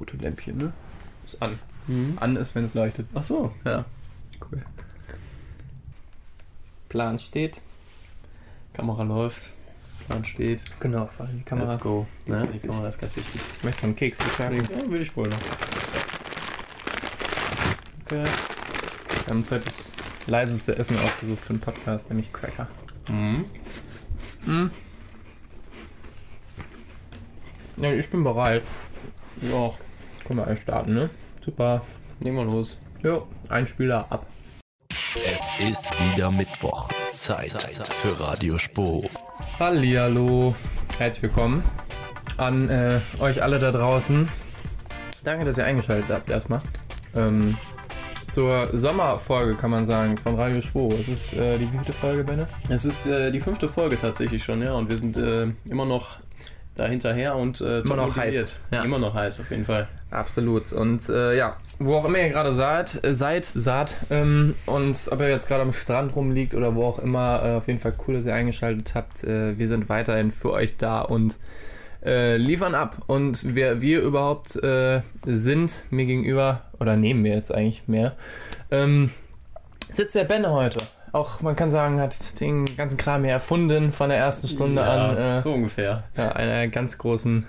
rote Lämpchen, ne? Ist an. Mhm. An ist, wenn es leuchtet. Ach so. Ja. Cool. Plan steht. Kamera läuft. Plan steht. Genau, vor allem die Kamera. Let's go. Ne? witzig. Die Kamera ist ganz wichtig. Möchtest du einen Keks sagen? Ja, würde ich wohl noch. Okay. Wir haben uns heute das leiseste Essen ausgesucht für den Podcast, nämlich Cracker. Mhm. Mhm. Ja, ich bin bereit. Ja, Können wir eigentlich starten, ne? Super. legen wir los. Jo, ein Spieler ab. Es ist wieder Mittwoch. Zeit für Radio Spo. Hallihallo. Herzlich willkommen an äh, euch alle da draußen. Danke, dass ihr eingeschaltet habt erstmal. Ähm, zur Sommerfolge kann man sagen von Radio Spo. Es ist äh, die wievielte Folge, Benne? Es ist äh, die fünfte Folge tatsächlich schon, ja, und wir sind äh, immer noch da hinterher und äh, Immer noch motiviert. heiß, ja. Immer noch heiß, auf jeden Fall. Absolut. Und äh, ja, wo auch immer ihr gerade seid, äh, seid, saht, ähm, und ob ihr jetzt gerade am Strand rumliegt oder wo auch immer, äh, auf jeden Fall cool, dass ihr eingeschaltet habt. Äh, wir sind weiterhin für euch da und äh, liefern ab. Und wer wir überhaupt sind, mir gegenüber, oder neben mir jetzt eigentlich mehr, ähm, sitzt der Benne heute. Auch man kann sagen, hat den ganzen Kram hier erfunden von der ersten Stunde ja, an. Äh, so ungefähr. ja, einer ganz großen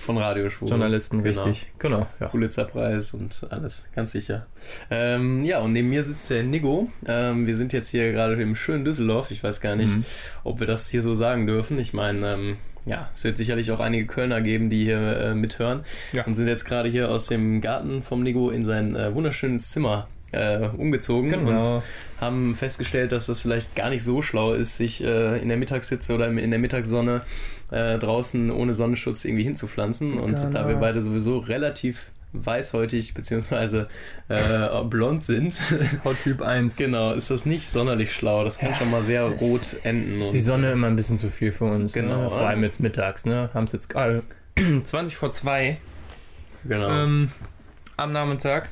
Von Radioschule. Journalisten, Genau. richtig. Genau, ja. Pulitzerpreis und alles, ganz sicher. Ähm, ja, und neben mir sitzt der Nigo. Ähm, wir sind jetzt hier gerade im schönen Düsseldorf. Ich weiß gar nicht, Mhm. ob wir das hier so sagen dürfen. Ich meine, ähm, ja, es wird sicherlich auch einige Kölner geben, die hier äh, mithören. Ja. Und sind jetzt gerade hier aus dem Garten vom Nigo in sein äh, wunderschönes Zimmer äh, umgezogen Genau. und haben festgestellt, dass das vielleicht gar nicht so schlau ist, sich äh, in der Mittagshitze oder in der Mittagssonne äh, draußen ohne Sonnenschutz irgendwie hinzupflanzen. Und Genau. da wir beide sowieso relativ weißhäutig bzw. Äh, blond sind, Hauttyp 1. genau, ist das nicht sonderlich schlau. Das kann schon mal sehr rot enden. Ist die Sonne immer ein bisschen zu viel für uns. Genau. Ne? Vor allem jetzt mittags, ne? Haben es jetzt gerade 20 vor 2 Genau. ähm, am Nachmittag.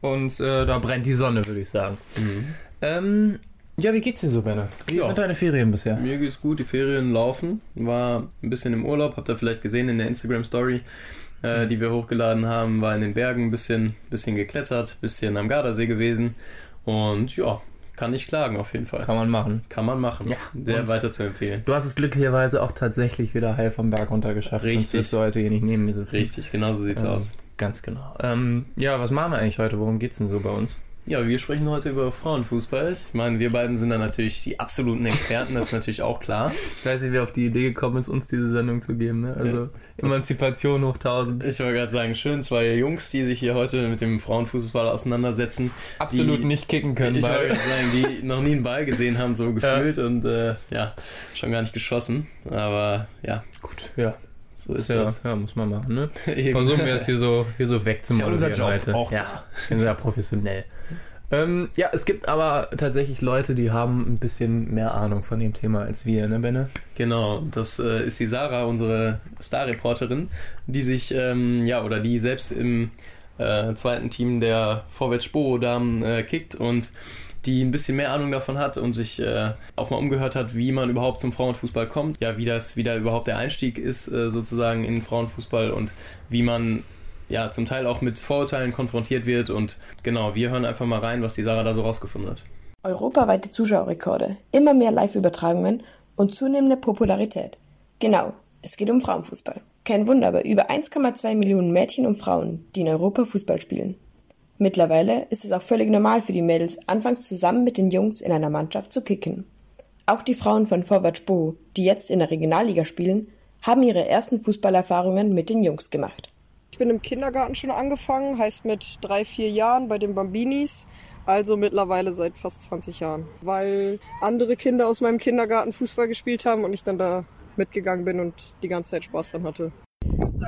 Und äh, da brennt die Sonne, würde ich sagen. Mhm. Ähm, ja, wie geht's dir so, Benne? Wie Ja. sind deine Ferien bisher? Mir geht's gut, die Ferien laufen. War ein bisschen im Urlaub, habt ihr vielleicht gesehen in der Instagram-Story, äh, die wir hochgeladen haben. War in den Bergen ein bisschen, bisschen geklettert, bisschen am Gardasee gewesen. Und ja, kann nicht klagen auf jeden Fall. Kann man machen. Kann man machen. Ja, Sehr und- weiter zu empfehlen. Du hast es glücklicherweise auch tatsächlich wieder heil vom Berg runter geschafft. Sonst Richtig. wirst du heute hier nicht neben mir sitzen. Richtig, genau so sieht's Ähm, aus. Ganz genau. Ähm, ja, was machen wir eigentlich heute? Worum geht's denn so bei uns? Ja, wir sprechen heute über Frauenfußball. Ich meine, wir beiden sind da natürlich die absoluten Experten, das ist natürlich auch klar. Ich weiß nicht, wer auf die Idee gekommen ist, uns diese Sendung zu geben. Ne? Also Ja, Emanzipation hoch 1000. Ich wollte gerade sagen, schön, zwei Jungs, die sich hier heute mit dem Frauenfußball auseinandersetzen. Absolut die- nicht kicken können. Ich wollte gerade sagen, die noch nie einen Ball gesehen haben, so gefühlt und äh, ja, schon gar nicht geschossen. Aber ja, gut, ja. So ist Ja, das. ja, muss man machen, ne? Versuchen wir es hier so, hier so wegzumoderieren Ist ja unser Job, heute. auch ja, sind ja professionell. Ähm, ja, es gibt aber tatsächlich Leute, die haben ein bisschen mehr Ahnung von dem Thema als wir, ne, Benne? Genau, das äh, ist die Sarah, unsere Starreporterin, die sich, ähm, ja, oder die selbst im äh, zweiten Team der Vorwärts Sporo-Damen äh, kickt und die ein bisschen mehr Ahnung davon hat und sich äh, auch mal umgehört hat, wie man überhaupt zum Frauenfußball kommt, ja, wie das, wie da überhaupt der Einstieg ist, äh, sozusagen in Frauenfußball und wie man ja zum Teil auch mit Vorurteilen konfrontiert wird und genau, wir hören einfach mal rein, was die Sarah da so rausgefunden hat. Europaweite Zuschauerrekorde, immer mehr Live-Übertragungen und zunehmende Popularität. Genau, es geht um Frauenfußball. Kein Wunder, aber über 1,2 Millionen Mädchen und Frauen, die in Europa Fußball spielen. Mittlerweile ist es auch völlig normal für die Mädels, anfangs zusammen mit den Jungs in einer Mannschaft zu kicken. Auch die Frauen von Vorwärts Bo, die jetzt in der Regionalliga spielen, haben ihre ersten Fußballerfahrungen mit den Jungs gemacht. Ich bin im Kindergarten schon angefangen, heißt mit drei, vier Jahren bei den Bambinis. Also mittlerweile seit fast 20 Jahren. Weil andere Kinder aus meinem Kindergarten Fußball gespielt haben und ich dann da mitgegangen bin und die ganze Zeit Spaß dran hatte.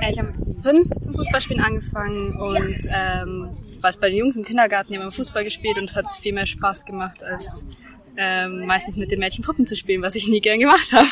Äh, Ich habe fünf zum Fußballspielen angefangen und ähm, was bei den Jungs im Kindergarten, die haben immer Fußball gespielt und es hat viel mehr Spaß gemacht, als ähm, meistens mit den Mädchen Puppen zu spielen, was ich nie gern gemacht habe.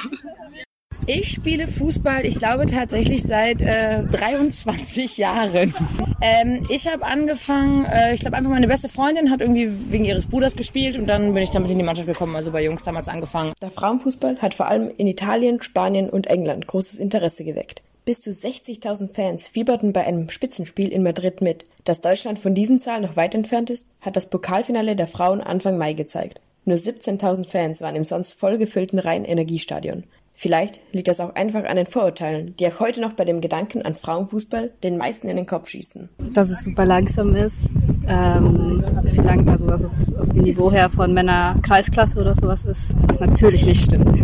Ich spiele Fußball, ich glaube tatsächlich seit äh, 23 Jahren. Ähm, ich habe angefangen, äh, ich glaube einfach meine beste Freundin hat irgendwie wegen ihres Bruders gespielt und dann bin ich damit in die Mannschaft gekommen, also bei Jungs damals angefangen. Der Frauenfußball hat vor allem in Italien, Spanien und England großes Interesse geweckt. Bis zu 60.000 Fans fieberten bei einem Spitzenspiel in Madrid mit. Dass Deutschland von diesen Zahlen noch weit entfernt ist, hat das Pokalfinale der Frauen Anfang Mai gezeigt. Nur 17.000 Fans waren im sonst vollgefüllten Rhein-Energiestadion. Vielleicht liegt das auch einfach an den Vorurteilen, die auch heute noch bei dem Gedanken an Frauenfußball den meisten in den Kopf schießen. Dass es super langsam ist, ähm, viel lang, also dass es auf dem Niveau her von Männer Kreisklasse oder sowas ist, was natürlich nicht stimmt.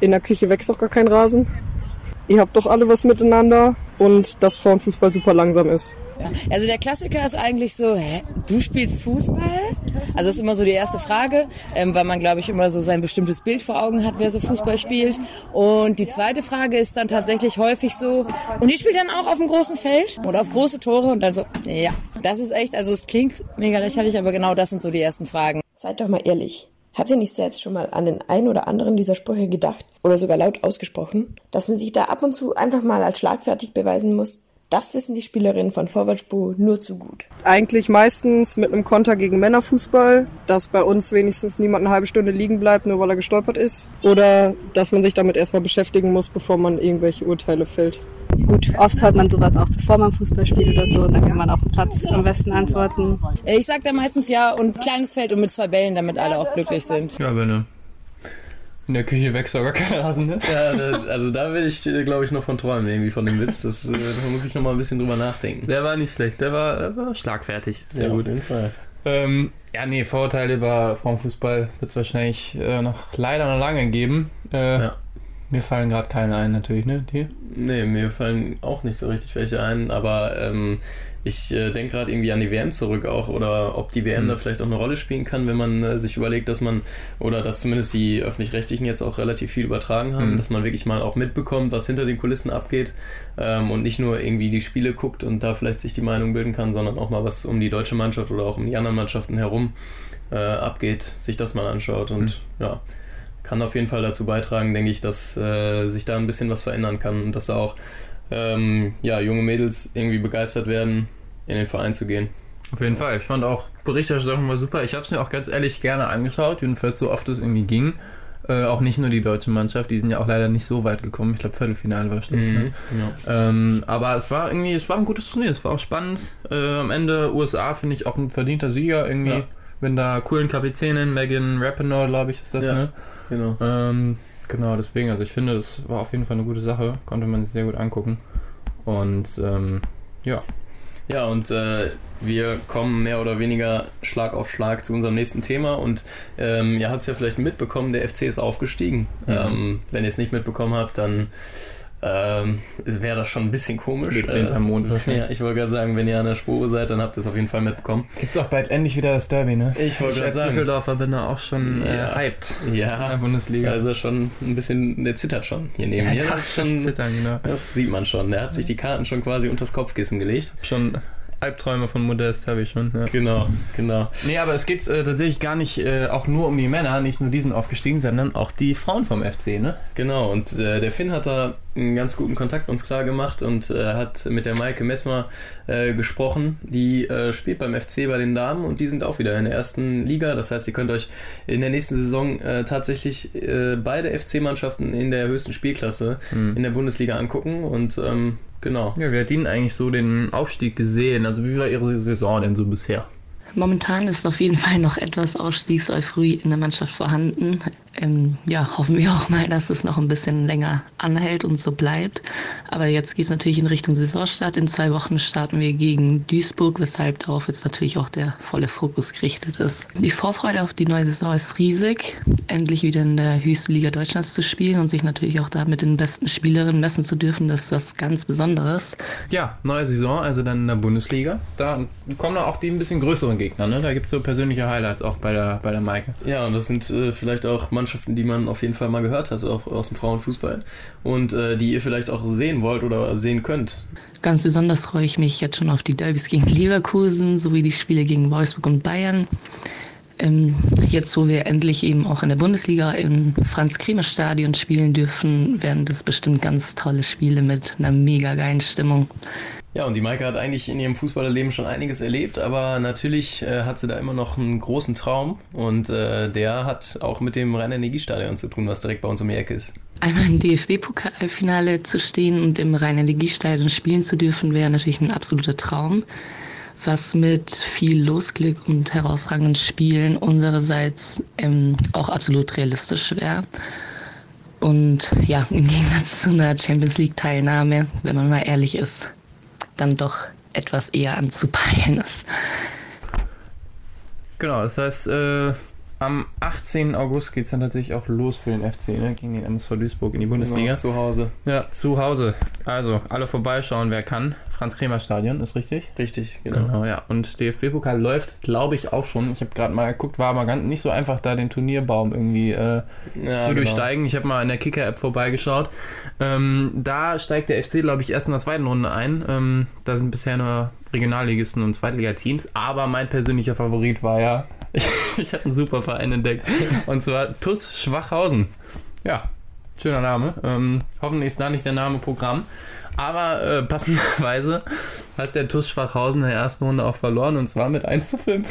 In der Küche wächst doch gar kein Rasen. Ihr habt doch alle was miteinander und dass Frauenfußball super langsam ist. Also der Klassiker ist eigentlich so, hä, du spielst Fußball? Also das ist immer so die erste Frage, ähm, weil man, glaube ich, immer so sein bestimmtes Bild vor Augen hat, wer so Fußball spielt. Und die zweite Frage ist dann tatsächlich häufig so, und die spielt dann auch auf dem großen Feld oder auf große Tore und dann so, ja, das ist echt, also es klingt mega lächerlich, aber genau das sind so die ersten Fragen. Seid doch mal ehrlich. Habt ihr nicht selbst schon mal an den einen oder anderen dieser Sprüche gedacht oder sogar laut ausgesprochen, dass man sich da ab und zu einfach mal als schlagfertig beweisen muss? Das wissen die Spielerinnen von Vorwärtsspur nur zu gut. Eigentlich meistens mit einem Konter gegen Männerfußball, dass bei uns wenigstens niemand eine halbe Stunde liegen bleibt, nur weil er gestolpert ist. Oder dass man sich damit erstmal beschäftigen muss, bevor man irgendwelche Urteile fällt. Gut, oft hört man sowas auch, bevor man Fußball spielt oder so, und dann kann man auf dem Platz am besten antworten. Äh, Ich sag da meistens ja und kleines Feld und mit zwei Bällen, damit alle auch glücklich sind. Ja, Benne. In der Küche wächst gar kein Rasen, ne? Ja, also da will ich, glaube ich, noch von träumen, irgendwie von dem Witz. Das, äh, da muss ich noch mal ein bisschen drüber nachdenken. Der war nicht schlecht, der war, der war schlagfertig. Sehr gut, auf jeden Fall. Ähm, ja, nee, Vorurteile über Frauenfußball wird es wahrscheinlich äh, noch leider noch lange geben. Äh, Ja. Mir fallen gerade keine ein, natürlich, ne? Dir? Nee, mir fallen auch nicht so richtig welche ein, aber ähm, ich äh, denke gerade irgendwie an die WM zurück auch oder ob die WM Hm. da vielleicht auch eine Rolle spielen kann, wenn man äh, sich überlegt, dass man oder dass zumindest die öffentlich-rechtlichen jetzt auch relativ viel übertragen haben, Hm. dass man wirklich mal auch mitbekommt, was hinter den Kulissen abgeht ähm, und nicht nur irgendwie die Spiele guckt und da vielleicht sich die Meinung bilden kann, sondern auch mal was um die deutsche Mannschaft oder auch um die anderen Mannschaften herum äh, abgeht, sich das mal anschaut und Hm. ja kann auf jeden Fall dazu beitragen, denke ich, dass äh, sich da ein bisschen was verändern kann und dass auch ähm, ja, junge Mädels irgendwie begeistert werden, in den Verein zu gehen. Auf jeden Fall. Ich fand auch Berichterstattung war super. Ich habe es mir auch ganz ehrlich gerne angeschaut, jedenfalls so oft es irgendwie ging. Äh, auch nicht nur die deutsche Mannschaft, die sind ja auch leider nicht so weit gekommen. Ich glaube, Viertelfinale war Schluss. Ne? Ja. Ähm, aber es war irgendwie, es war ein gutes Turnier, es war auch spannend. Äh, am Ende USA finde ich auch ein verdienter Sieger irgendwie. Ja. Wenn da coolen Kapitänin, Megan Rapinoe, glaube ich, ist das, Ja. ne? Genau. Ähm, genau, deswegen, also ich finde, das war auf jeden Fall eine gute Sache, konnte man sich sehr gut angucken. Und ähm, ja, Ja, und äh, wir kommen mehr oder weniger Schlag auf Schlag zu unserem nächsten Thema. Und ähm, ihr habt es ja vielleicht mitbekommen, der FC ist aufgestiegen. Mhm. Ähm, wenn ihr es nicht mitbekommen habt, dann ähm, wäre das schon ein bisschen komisch. Lebt hinterm Mond wahrscheinlich. ja, ich wollte gerade sagen, wenn ihr an der Spur seid, dann habt ihr es auf jeden Fall mitbekommen. gibt's auch bald endlich wieder das Derby, ne? Ich wollte gerade als sagen. Düsseldorfer bin da auch schon äh, Ja. hyped in Ja, der Bundesliga. also schon ein bisschen, der zittert schon hier neben mir. Das, ist schon, Zittern, genau. das sieht man schon. Der hat sich die Karten schon quasi unters Kopfkissen gelegt. Schon Albträume von Modest habe ich schon. Ja. Genau, genau. Nee, aber es geht äh, tatsächlich gar nicht äh, auch nur um die Männer, nicht nur die sind aufgestiegen, sondern auch die Frauen vom FC, ne? Genau, und äh, der Finn hat da einen ganz guten Kontakt uns klar gemacht und äh, hat mit der Maike Messmer äh, gesprochen. Die äh, spielt beim FC bei den Damen und die sind auch wieder in der ersten Liga. Das heißt, ihr könnt euch in der nächsten Saison äh, tatsächlich äh, beide FC-Mannschaften in der höchsten Spielklasse in der Bundesliga angucken und ähm, genau. Ja, wie hat Ihnen eigentlich so den Aufstieg gesehen? Also wie war Ihre Saison denn so bisher? Momentan ist auf jeden Fall noch etwas Ausstiegseuphorie in der Mannschaft vorhanden. Ähm, ja, hoffen wir auch mal, dass es noch ein bisschen länger anhält und so bleibt. Aber jetzt geht es natürlich in Richtung Saisonstart. In zwei Wochen starten wir gegen Duisburg, weshalb darauf jetzt natürlich auch der volle Fokus gerichtet ist. Die Vorfreude auf die neue Saison ist riesig, endlich wieder in der höchsten Liga Deutschlands zu spielen und sich natürlich auch da mit den besten Spielerinnen messen zu dürfen. Das ist was ganz Besonderes. Ja, neue Saison, also dann in der Bundesliga. Da kommen auch die ein bisschen größeren Gegner, ne? Da gibt es so persönliche Highlights auch bei der, bei der Maike. Ja, und das sind äh, vielleicht auch Mannschaften, die man auf jeden Fall mal gehört hat, auch aus dem Frauenfußball. Und äh, die ihr vielleicht auch sehen wollt oder sehen könnt. Ganz besonders freue ich mich jetzt schon auf die Derbys gegen Leverkusen sowie die Spiele gegen Wolfsburg und Bayern. Ähm, jetzt, wo wir endlich eben auch in der Bundesliga im Franz-Kremer-Stadion spielen dürfen, werden das bestimmt ganz tolle Spiele mit einer mega geilen Stimmung. Ja, und die Maike hat eigentlich in ihrem Fußballerleben schon einiges erlebt, aber natürlich äh, hat sie da immer noch einen großen Traum und äh, der hat auch mit dem Rhein-Energiestadion zu tun, was direkt bei uns um die Ecke ist. Einmal im DFB-Pokalfinale zu stehen und im Rhein-Energiestadion spielen zu dürfen, wäre natürlich ein absoluter Traum, was mit viel Losglück und herausragenden Spielen unsererseits ähm, auch absolut realistisch wäre. Und ja, im Gegensatz zu einer Champions League-Teilnahme, wenn man mal ehrlich ist, dann doch etwas eher anzupeilen ist. Genau, das heißt, äh, am 18. August geht es dann tatsächlich auch los für den FC, ne? gegen den MSV Duisburg in die Bundesliga. Genau, zu Hause. Ja, zu Hause. Also, alle vorbeischauen, wer kann. Franz-Kremer-Stadion, ist richtig? Richtig, genau. Genau, ja. Und DFB-Pokal läuft, glaube ich, auch schon. Ich habe gerade mal geguckt, war aber ganz, nicht so einfach, da den Turnierbaum irgendwie äh, Ja, zu genau. durchsteigen. Ich habe mal in der Kicker-App vorbeigeschaut. Ähm, da steigt der FC, glaube ich, erst in der zweiten Runde ein. Ähm, da sind bisher nur Regionalligisten und Zweitligateams. Aber mein persönlicher Favorit war ja, ich habe einen super Verein entdeckt. Und zwar TUS Schwachhausen. Ja, schöner Name. Ähm, hoffentlich ist da nicht der Name Programm. Aber äh, passenderweise hat der TUS Schwachhausen in der ersten Runde auch verloren und zwar mit 1 zu 5.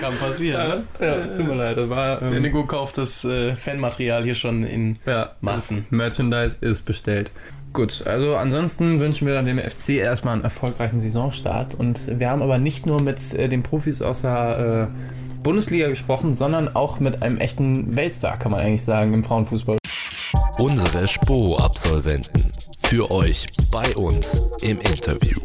Kann passieren. ja, ne? ja, tut mir leid. Das war, ähm, Indigo kauft das äh, Fanmaterial hier schon in ja, Massen. Merchandise ist bestellt. Gut, also ansonsten wünschen wir dem FC erstmal einen erfolgreichen Saisonstart. Und wir haben aber nicht nur mit äh, den Profis aus der äh, Bundesliga gesprochen, sondern auch mit einem echten Weltstar, kann man eigentlich sagen, im Frauenfußball. Unsere Spo-Absolventen. Für euch, bei uns im Interview.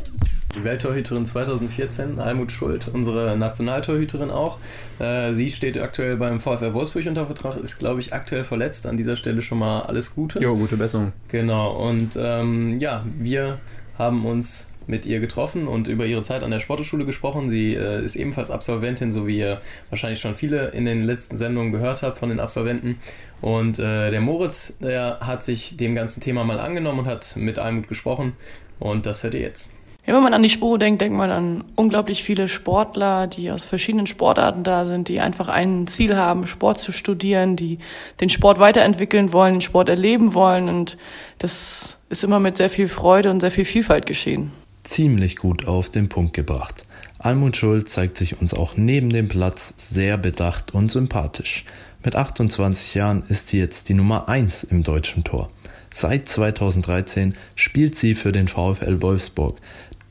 Die Welttorhüterin 2014, Almut Schuld, unsere Nationaltorhüterin auch. Äh, sie steht aktuell beim VfR Wolfsburg unter Vertrag, ist, glaube ich, aktuell verletzt. An dieser Stelle schon mal alles Gute. Jo, gute Besserung. Genau, und ähm, ja, wir haben uns mit ihr getroffen und über ihre Zeit an der Sporteschule gesprochen. Sie äh, ist ebenfalls Absolventin, so wie ihr wahrscheinlich schon viele in den letzten Sendungen gehört habt von den Absolventen. Und äh, der Moritz, der hat sich dem ganzen Thema mal angenommen und hat mit Almut gesprochen. Und das hört ihr jetzt. Ja, wenn man an die Sporo denkt, denkt man an unglaublich viele Sportler, die aus verschiedenen Sportarten da sind, die einfach ein Ziel haben, Sport zu studieren, die den Sport weiterentwickeln wollen, den Sport erleben wollen. Und das ist immer mit sehr viel Freude und sehr viel Vielfalt geschehen. Ziemlich gut auf den Punkt gebracht. Almut Schuld zeigt sich uns auch neben dem Platz sehr bedacht und sympathisch. Mit 28 Jahren ist sie jetzt die Nummer 1 im deutschen Tor. Seit 2013 spielt sie für den VfL Wolfsburg,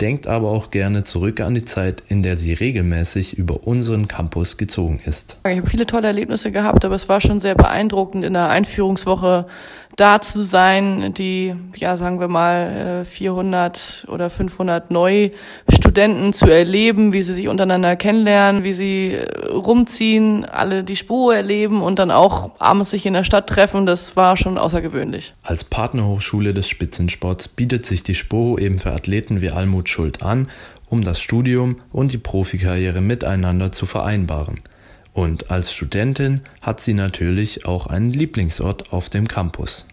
denkt aber auch gerne zurück an die Zeit, in der sie regelmäßig über unseren Campus gezogen ist. Ich habe viele tolle Erlebnisse gehabt, aber es war schon sehr beeindruckend, in der Einführungswoche da zu sein, die, ja, sagen wir mal, äh, 400 oder 500 Neustudenten zu erleben, wie sie sich untereinander kennenlernen, wie sie äh, rumziehen, alle die Spur erleben und dann auch abends sich in der Stadt treffen. Das war schon außergewöhnlich. Als Partnerhochschule des Spitzensports bietet sich die SPO eben für Athleten wie Almut Schuld an, um das Studium und die Profikarriere miteinander zu vereinbaren. Und als Studentin hat sie natürlich auch einen Lieblingsort auf dem Campus.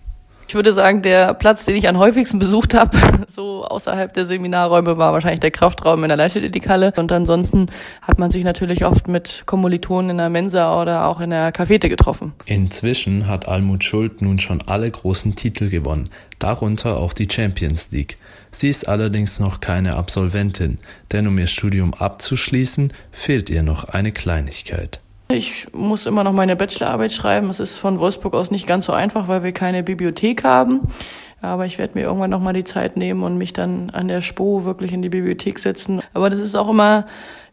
Ich würde sagen, der Platz, den ich am häufigsten besucht habe, so außerhalb der Seminarräume, war wahrscheinlich der Kraftraum in der Leichtathletikhalle. Und ansonsten hat man sich natürlich oft mit Kommilitonen in der Mensa oder auch in der Cafete getroffen. Inzwischen hat Almut Schuld nun schon alle großen Titel gewonnen, darunter auch die Champions League. Sie ist allerdings noch keine Absolventin, denn um ihr Studium abzuschließen, fehlt ihr noch eine Kleinigkeit. Ich muss immer noch meine Bachelorarbeit schreiben. Es ist von Wolfsburg aus nicht ganz so einfach, weil wir keine Bibliothek haben. Aber ich werde mir irgendwann noch mal die Zeit nehmen und mich dann an der SPO wirklich in die Bibliothek setzen. Aber das ist auch immer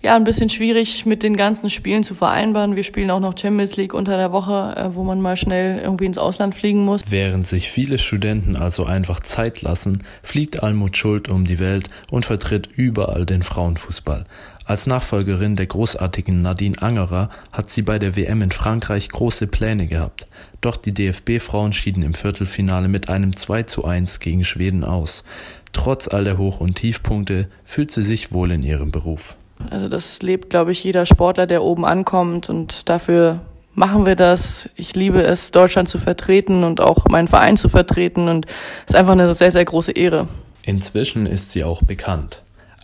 ja ein bisschen schwierig mit den ganzen Spielen zu vereinbaren. Wir spielen auch noch Champions League unter der Woche, äh, wo man mal schnell irgendwie ins Ausland fliegen muss. Während sich viele Studenten also einfach Zeit lassen, fliegt Almut Schuld um die Welt und vertritt überall den Frauenfußball. Als Nachfolgerin der großartigen Nadine Angerer hat sie bei der WM in Frankreich große Pläne gehabt. Doch die DFB-Frauen schieden im Viertelfinale mit einem 2 zu 1 gegen Schweden aus. Trotz all der Hoch- und Tiefpunkte fühlt sie sich wohl in ihrem Beruf. Also das lebt, glaube ich, jeder Sportler, der oben ankommt und dafür machen wir das. Ich liebe es, Deutschland zu vertreten und auch meinen Verein zu vertreten und es ist einfach eine sehr, sehr große Ehre. Inzwischen ist sie auch bekannt.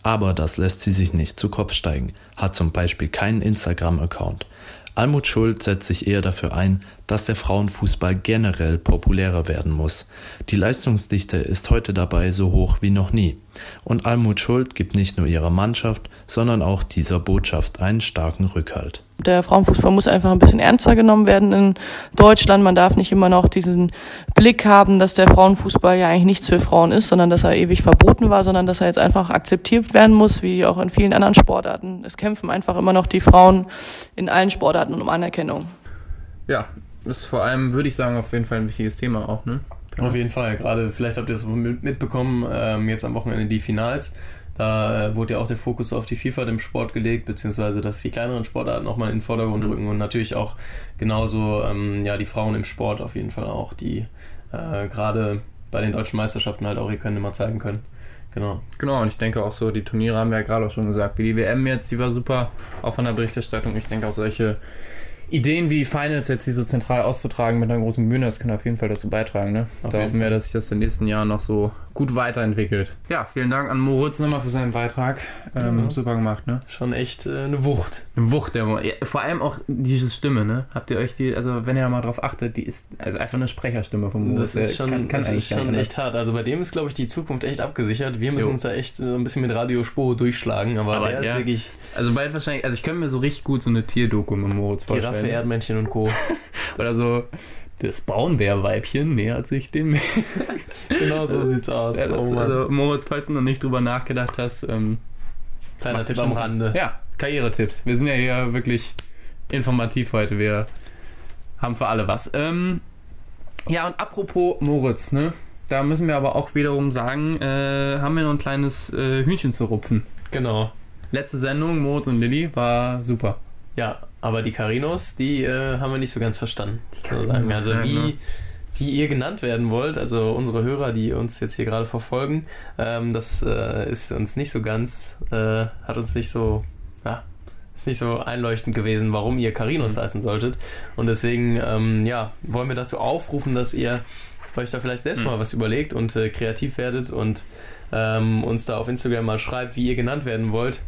Aber das lässt sie sich nicht zu Kopf steigen, hat zum Beispiel keinen Instagram-Account. Almut Schuld setzt sich eher dafür ein, dass der Frauenfußball generell populärer werden muss. Die Leistungsdichte ist heute dabei so hoch wie noch nie. Und Almut Schuld gibt nicht nur ihrer Mannschaft, sondern auch dieser Botschaft einen starken Rückhalt. Der Frauenfußball muss einfach ein bisschen ernster genommen werden in Deutschland. Man darf nicht immer noch diesen Blick haben, dass der Frauenfußball ja eigentlich nichts für Frauen ist, sondern dass er ewig verboten war, sondern dass er jetzt einfach akzeptiert werden muss, wie auch in vielen anderen Sportarten. Es kämpfen einfach immer noch die Frauen in allen Sportarten um Anerkennung. Ja, ist vor allem, würde ich sagen, auf jeden Fall ein wichtiges Thema auch, ne? Auf jeden Fall, gerade vielleicht habt ihr es mitbekommen, ähm, jetzt am Wochenende die Finals. Da äh, wurde ja auch der Fokus auf die Vielfalt im Sport gelegt, beziehungsweise dass die kleineren Sportarten nochmal in den Vordergrund mhm. rücken und natürlich auch genauso ähm, ja, die Frauen im Sport auf jeden Fall auch, die äh, gerade bei den deutschen Meisterschaften halt auch ihr Können immer zeigen können. Genau. Genau, und ich denke auch so, die Turniere haben wir ja gerade auch schon gesagt, wie die WM jetzt, die war super, auch von der Berichterstattung. Ich denke auch solche Ideen wie Finals jetzt die so zentral auszutragen mit einer großen Bühne, das kann auf jeden Fall dazu beitragen. Ne? Da hoffen wir, dass sich das in den nächsten Jahren noch so gut weiterentwickelt. Ja, vielen Dank an Moritz nochmal für seinen Beitrag. Ähm, ja. Super gemacht, ne? Schon echt äh, eine Wucht. Eine Wucht, der ja, Vor allem auch diese Stimme, ne? Habt ihr euch die, also wenn ihr mal drauf achtet, die ist also einfach eine Sprecherstimme von Moritz. Das ist schon, kann, kann das ist schon echt hart. Also bei dem ist, glaube ich, die Zukunft echt abgesichert. Wir müssen jo. uns da echt so ein bisschen mit Radiospur durchschlagen, aber, aber der ja. ist wirklich. Also bald wahrscheinlich, also ich könnte mir so richtig gut so eine Tierdoku mit Moritz vorstellen. Giraffe, Erdmännchen und Co. Oder so das Braunbärweibchen nähert sich dem genau so sieht's aus. Ja, das, oh also, Moritz, falls du noch nicht drüber nachgedacht hast, ähm, kleiner Tipp am Rande. Ja, Karrieretipps. Wir sind ja hier wirklich informativ heute. Wir haben für alle was. Ähm, ja, und apropos Moritz, ne? Da müssen wir aber auch wiederum sagen, äh, haben wir noch ein kleines äh, Hühnchen zu rupfen. Genau. Letzte Sendung, Moritz und Lilly, war super. Ja, aber die Carinos, die äh, haben wir nicht so ganz verstanden. Die kann sagen. Also wie, ne? wie ihr genannt werden wollt, also unsere Hörer, die uns jetzt hier gerade verfolgen, ähm, das äh, ist uns nicht so ganz, äh, hat uns nicht so, ja, ist nicht so einleuchtend gewesen, warum ihr Carinos mhm. heißen solltet. Und deswegen, ähm, ja, wollen wir dazu aufrufen, dass ihr euch da vielleicht selbst mhm. mal was überlegt und äh, kreativ werdet und ähm, uns da auf Instagram mal schreibt, wie ihr genannt werden wollt.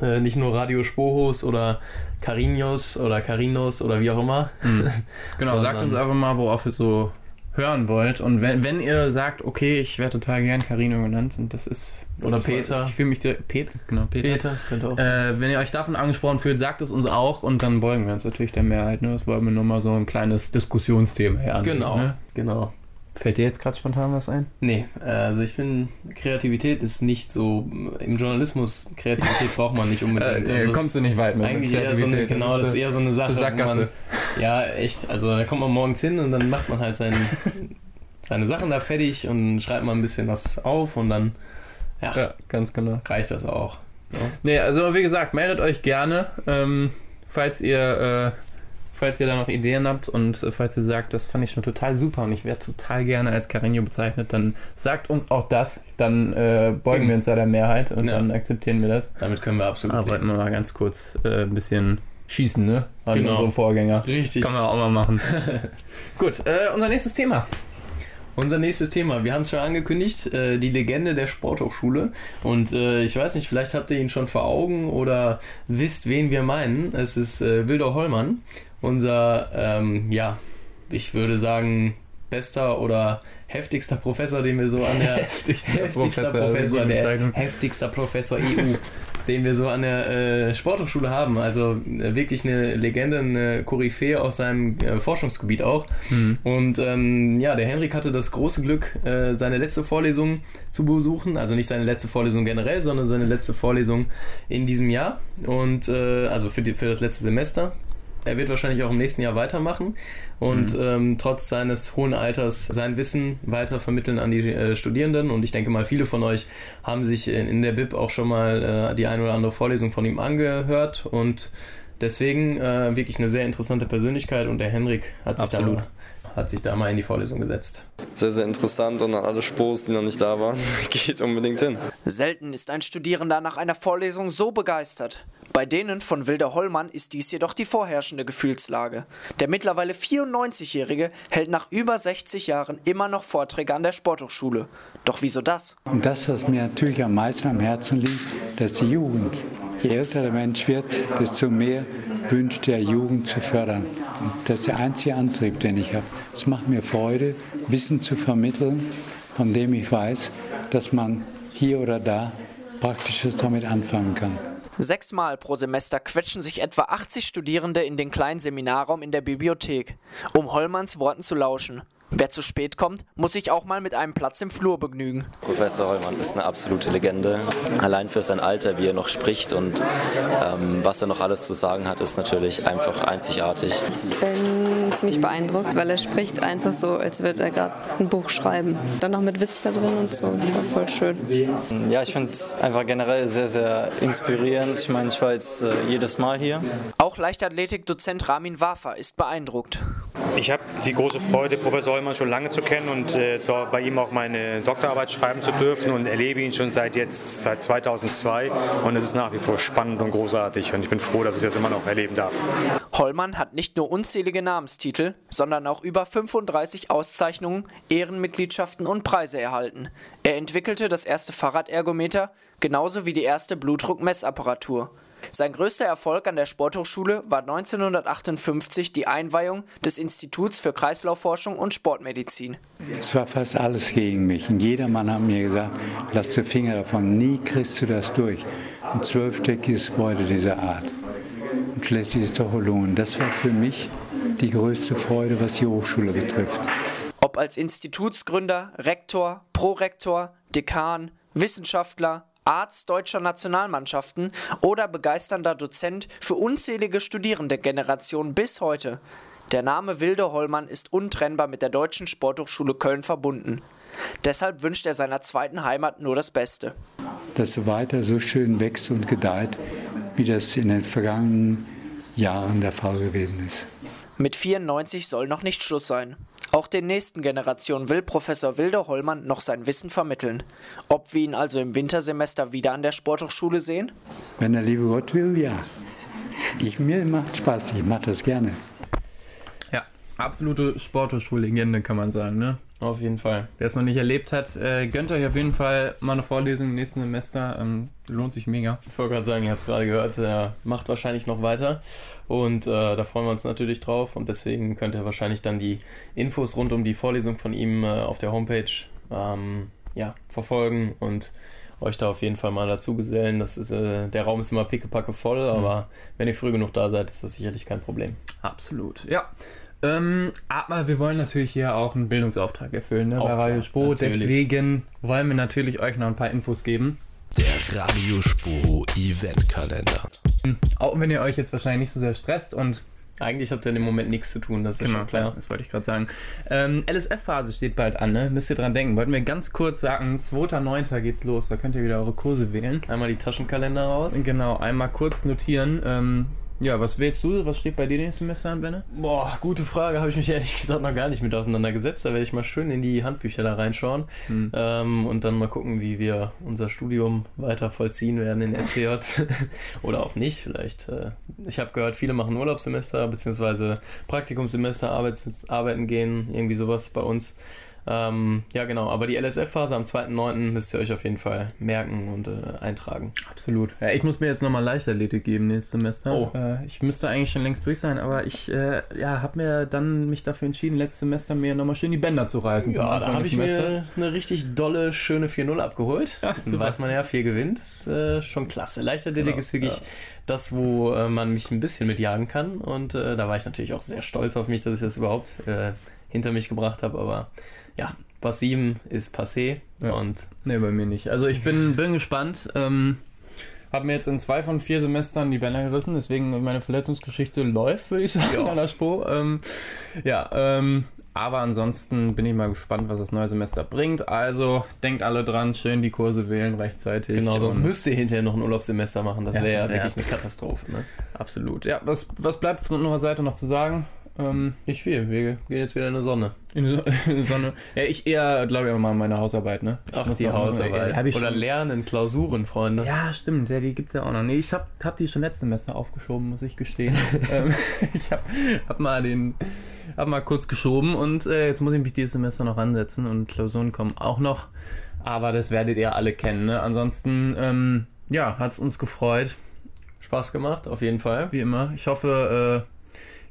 Äh, nicht nur Radio Spohos oder Carinos oder Carinos oder wie auch immer. Mhm. Genau, sagt uns einfach mal, worauf ihr so hören wollt. Und wenn, wenn ihr sagt, okay, ich wäre total gern Carino genannt und das ist. Das oder ist Peter. Voll, ich fühle mich direkt. Peter, genau, Peter. Peter, könnte auch. Äh, wenn ihr euch davon angesprochen fühlt, sagt es uns auch und dann beugen wir uns natürlich der Mehrheit. Ne? Das wollen wir nur mal so ein kleines Diskussionsthema her. Genau, ne? genau. Fällt dir jetzt gerade spontan was ein? Nee, also ich finde, Kreativität ist nicht so, im Journalismus, Kreativität braucht man nicht unbedingt. äh, also kommst du nicht weit mit Eigentlich eher so eine, genau, das ist eher so eine Sache. Man, ja, echt, also da kommt man morgens hin und dann macht man halt sein, seine Sachen da fertig und schreibt mal ein bisschen was auf und dann, ja, ja ganz genau. reicht das auch. Ja. Nee, also wie gesagt, meldet euch gerne, ähm, falls ihr... Äh, falls ihr da noch Ideen habt und äh, falls ihr sagt, das fand ich schon total super und ich wäre total gerne als Carreño bezeichnet, dann sagt uns auch das. Dann äh, beugen mhm. wir uns da der Mehrheit und ja. dann akzeptieren wir das. Damit können wir absolut. Aber wollten wir mal ganz kurz äh, ein bisschen schießen, ne? An genau. unsere Vorgänger. Richtig. Kann man auch mal machen. Gut, äh, unser nächstes Thema. Unser nächstes Thema, wir haben es schon angekündigt, äh, die Legende der Sporthochschule. Und äh, ich weiß nicht, vielleicht habt ihr ihn schon vor Augen oder wisst, wen wir meinen. Es ist äh, Wilder Hollmann unser, ähm, ja, ich würde sagen, bester oder heftigster Professor, den wir so an der heftigster, heftigster Professor, Professor der heftigster Professor EU, den wir so an der äh, Sporthochschule haben. Also äh, wirklich eine Legende, eine Koryphäe aus seinem äh, Forschungsgebiet auch. Mhm. Und ähm, ja, der Henrik hatte das große Glück, äh, seine letzte Vorlesung zu besuchen. Also nicht seine letzte Vorlesung generell, sondern seine letzte Vorlesung in diesem Jahr. Und äh, also für, die, für das letzte Semester er wird wahrscheinlich auch im nächsten Jahr weitermachen und mhm. ähm, trotz seines hohen Alters sein Wissen weiter vermitteln an die äh, Studierenden. Und ich denke mal, viele von euch haben sich in, in der BIP auch schon mal äh, die eine oder andere Vorlesung von ihm angehört und deswegen äh, wirklich eine sehr interessante Persönlichkeit und der Henrik hat sich Absolut. da hat sich da mal in die Vorlesung gesetzt. Sehr, sehr interessant und an alle Spos, die noch nicht da waren, geht unbedingt hin. Selten ist ein Studierender nach einer Vorlesung so begeistert. Bei denen von Wilder Hollmann ist dies jedoch die vorherrschende Gefühlslage. Der mittlerweile 94-Jährige hält nach über 60 Jahren immer noch Vorträge an der Sporthochschule. Doch wieso das? Und das, was mir natürlich am meisten am Herzen liegt, das ist die Jugend. je älter der Mensch wird, desto mehr wünscht er Jugend zu fördern. Und das ist der einzige Antrieb, den ich habe. Es macht mir Freude, Wissen zu vermitteln, von dem ich weiß, dass man hier oder da Praktisches damit anfangen kann. Sechsmal pro Semester quetschen sich etwa 80 Studierende in den kleinen Seminarraum in der Bibliothek, um Hollmanns Worten zu lauschen. Wer zu spät kommt, muss sich auch mal mit einem Platz im Flur begnügen. Professor Hollmann ist eine absolute Legende. Allein für sein Alter, wie er noch spricht und ähm, was er noch alles zu sagen hat, ist natürlich einfach einzigartig. Ich bin ziemlich beeindruckt, weil er spricht einfach so, als würde er gerade ein Buch schreiben. Dann noch mit Witz da drin und so. Das war voll schön. Ja, ich finde es einfach generell sehr, sehr inspirierend. Ich meine, ich war jetzt äh, jedes Mal hier. Auch Leichtathletik-Dozent Ramin Wafer ist beeindruckt. Ich habe die große Freude, Professor Hollmann schon lange zu kennen und äh, bei ihm auch meine Doktorarbeit schreiben zu dürfen und erlebe ihn schon seit jetzt, seit 2002 und es ist nach wie vor spannend und großartig und ich bin froh, dass ich das immer noch erleben darf. Hollmann hat nicht nur unzählige Namenstitel, sondern auch über 35 Auszeichnungen, Ehrenmitgliedschaften und Preise erhalten. Er entwickelte das erste Fahrradergometer, genauso wie die erste Blutdruckmessapparatur. Sein größter Erfolg an der Sporthochschule war 1958 die Einweihung des Instituts für Kreislaufforschung und Sportmedizin. Es war fast alles gegen mich. Und jedermann hat mir gesagt, lass die Finger davon, nie kriegst du das durch. Ein zwölfstöckiges Gebäude dieser Art. Und schließlich ist doch Holon. Das war für mich die größte Freude, was die Hochschule betrifft. Ob als Institutsgründer, Rektor, Prorektor, Dekan, Wissenschaftler, Arzt deutscher Nationalmannschaften oder begeisternder Dozent für unzählige Studierendengenerationen bis heute. Der Name Wilde Hollmann ist untrennbar mit der Deutschen Sporthochschule Köln verbunden. Deshalb wünscht er seiner zweiten Heimat nur das Beste. Dass sie weiter so schön wächst und gedeiht, wie das in den vergangenen Jahren der Fall gewesen ist. Mit 94 soll noch nicht Schluss sein. Auch den nächsten Generationen will Professor Wilde Hollmann noch sein Wissen vermitteln. Ob wir ihn also im Wintersemester wieder an der Sporthochschule sehen? Wenn der liebe Gott will, ja. Ich, mir macht Spaß, ich mache das gerne. Ja, absolute Sporthochschullegende kann man sagen, ne? Auf jeden Fall. Wer es noch nicht erlebt hat, äh, gönnt euch auf jeden Fall mal eine Vorlesung im nächsten Semester. Ähm, lohnt sich mega. Ich wollte gerade sagen, ihr habt es gerade gehört, er macht wahrscheinlich noch weiter. Und äh, da freuen wir uns natürlich drauf. Und deswegen könnt ihr wahrscheinlich dann die Infos rund um die Vorlesung von ihm äh, auf der Homepage ähm, ja, verfolgen und euch da auf jeden Fall mal dazu gesellen. Das ist, äh, der Raum ist immer pickepacke voll, aber wenn ihr früh genug da seid, ist das sicherlich kein Problem. Absolut, ja. Ähm, aber wir wollen natürlich hier auch einen Bildungsauftrag erfüllen ne, bei Radio Spo. Deswegen wollen wir natürlich euch noch ein paar Infos geben. Der Radio Spo Eventkalender. Auch wenn ihr euch jetzt wahrscheinlich nicht so sehr stresst und eigentlich habt ihr im Moment nichts zu tun, das ist genau, schon klar. Das wollte ich gerade sagen. Ähm, LSF-Phase steht bald an, ne? Müsst ihr dran denken. Wollten wir ganz kurz sagen, 2.9. geht's los, da könnt ihr wieder eure Kurse wählen. Einmal die Taschenkalender raus. Genau, einmal kurz notieren. Ähm, ja, was wählst du? Was steht bei dir nächstes Semester an, Benne? Boah, gute Frage. Habe ich mich ehrlich gesagt noch gar nicht mit auseinandergesetzt. Da werde ich mal schön in die Handbücher da reinschauen hm. ähm, und dann mal gucken, wie wir unser Studium weiter vollziehen werden in FPJ oder auch nicht. Vielleicht. Äh, ich habe gehört, viele machen Urlaubssemester bzw. Praktikumssemester, Arbeits arbeiten gehen, irgendwie sowas bei uns. Ähm, ja, genau. Aber die LSF-Phase am 2.9. müsst ihr euch auf jeden Fall merken und äh, eintragen. Absolut. Ja, ich muss mir jetzt nochmal Leichtathletik geben nächstes Semester. Oh. Äh, ich müsste eigentlich schon längst durch sein, aber ich äh, ja, habe mir dann mich dafür entschieden, letztes Semester mir nochmal schön die Bänder zu reißen. Ja, da habe ich mir eine richtig dolle, schöne 4-0 abgeholt. Ja, dann weiß man ja, 4 gewinnt. Das ist äh, schon klasse. Leichtathletik genau, ist wirklich ja. das, wo äh, man mich ein bisschen mitjagen kann. Und äh, da war ich natürlich auch sehr stolz auf mich, dass ich das überhaupt hinter mich gebracht habe. Aber ja, Pass 7 ist passé ja. und. Nee, bei mir nicht. Also ich bin, bin gespannt. Ähm, habe mir jetzt in zwei von vier Semestern die Bänder gerissen, deswegen meine Verletzungsgeschichte läuft, würde ich sagen, an der Spo. Ähm, ja, ähm, aber ansonsten bin ich mal gespannt, was das neue Semester bringt. Also denkt alle dran, schön die Kurse wählen rechtzeitig. Genau, sonst müsst ihr hinterher noch ein Urlaubssemester machen. Das ja, wäre ja wirklich eine Katastrophe. Ne? Absolut. Ja, was, was bleibt von unserer Seite noch zu sagen? Ähm, nicht viel. Wir gehen jetzt wieder in die Sonne. In die Sonne. Ja, ich eher, glaube ich, mal meine Hausarbeit, ne? Ich Ach, die Hausarbeit. Oder lernen, Klausuren, Freunde. Ja, stimmt. Ja, die gibt's ja auch noch. Nee, ich habe hab die schon letztes Semester aufgeschoben, muss ich gestehen. Ähm, ich habe hab mal den, hab mal kurz geschoben und äh, jetzt muss ich mich dieses Semester noch ansetzen und Klausuren kommen auch noch. Aber das werdet ihr alle kennen, ne? Ansonsten, ähm, ja, hat's uns gefreut Spaß gemacht, auf jeden Fall. Wie immer. Ich hoffe, äh,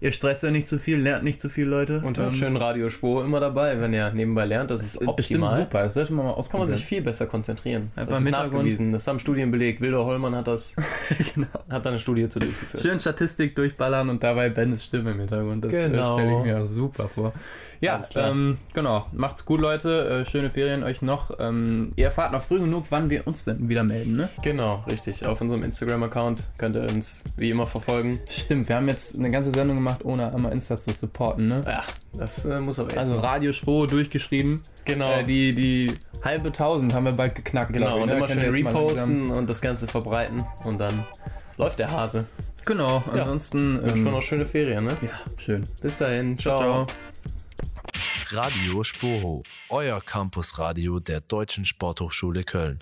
ihr stresst ja nicht zu viel, lernt nicht zu viel, Leute. Und hört Ähm, schön Radio Spur immer dabei, wenn ihr nebenbei lernt. Das ist Bestimmt optimal. super, das sollte man mal Kann man sich viel besser konzentrieren. Einfach das ist nachgewiesen. Das haben Studien belegt. Wilder Hollmann hat das, Genau. hat da eine Studie zu durchgeführt. Schön Statistik durchballern und dabei Bendes Stimme im Hintergrund. Das äh, Genau. stelle ich mir super vor. Ja, ähm, genau. Macht's gut, Leute. Äh, schöne Ferien euch noch. Ähm, ihr erfahrt noch früh genug, wann wir uns denn wieder melden, ne? Genau, richtig. Auf unserem Instagram-Account könnt ihr uns wie immer verfolgen. Stimmt, wir haben jetzt eine ganze Sendung gemacht, ohne einmal Insta zu supporten, ne? Ja, das äh, muss aber jetzt. Also. Radio Spro durchgeschrieben. Genau. Äh, die, die halbe Tausend haben wir bald geknackt, Genau, ich, und ne? immer schön reposten und das Ganze verbreiten. Und dann läuft der Hase. Genau, Ja. ansonsten. Wünschen ähm, wir noch schöne Ferien, ne? Ja, schön. Bis dahin. Ciao. ciao. Radio Spoho, euer Campusradio der Deutschen Sporthochschule Köln.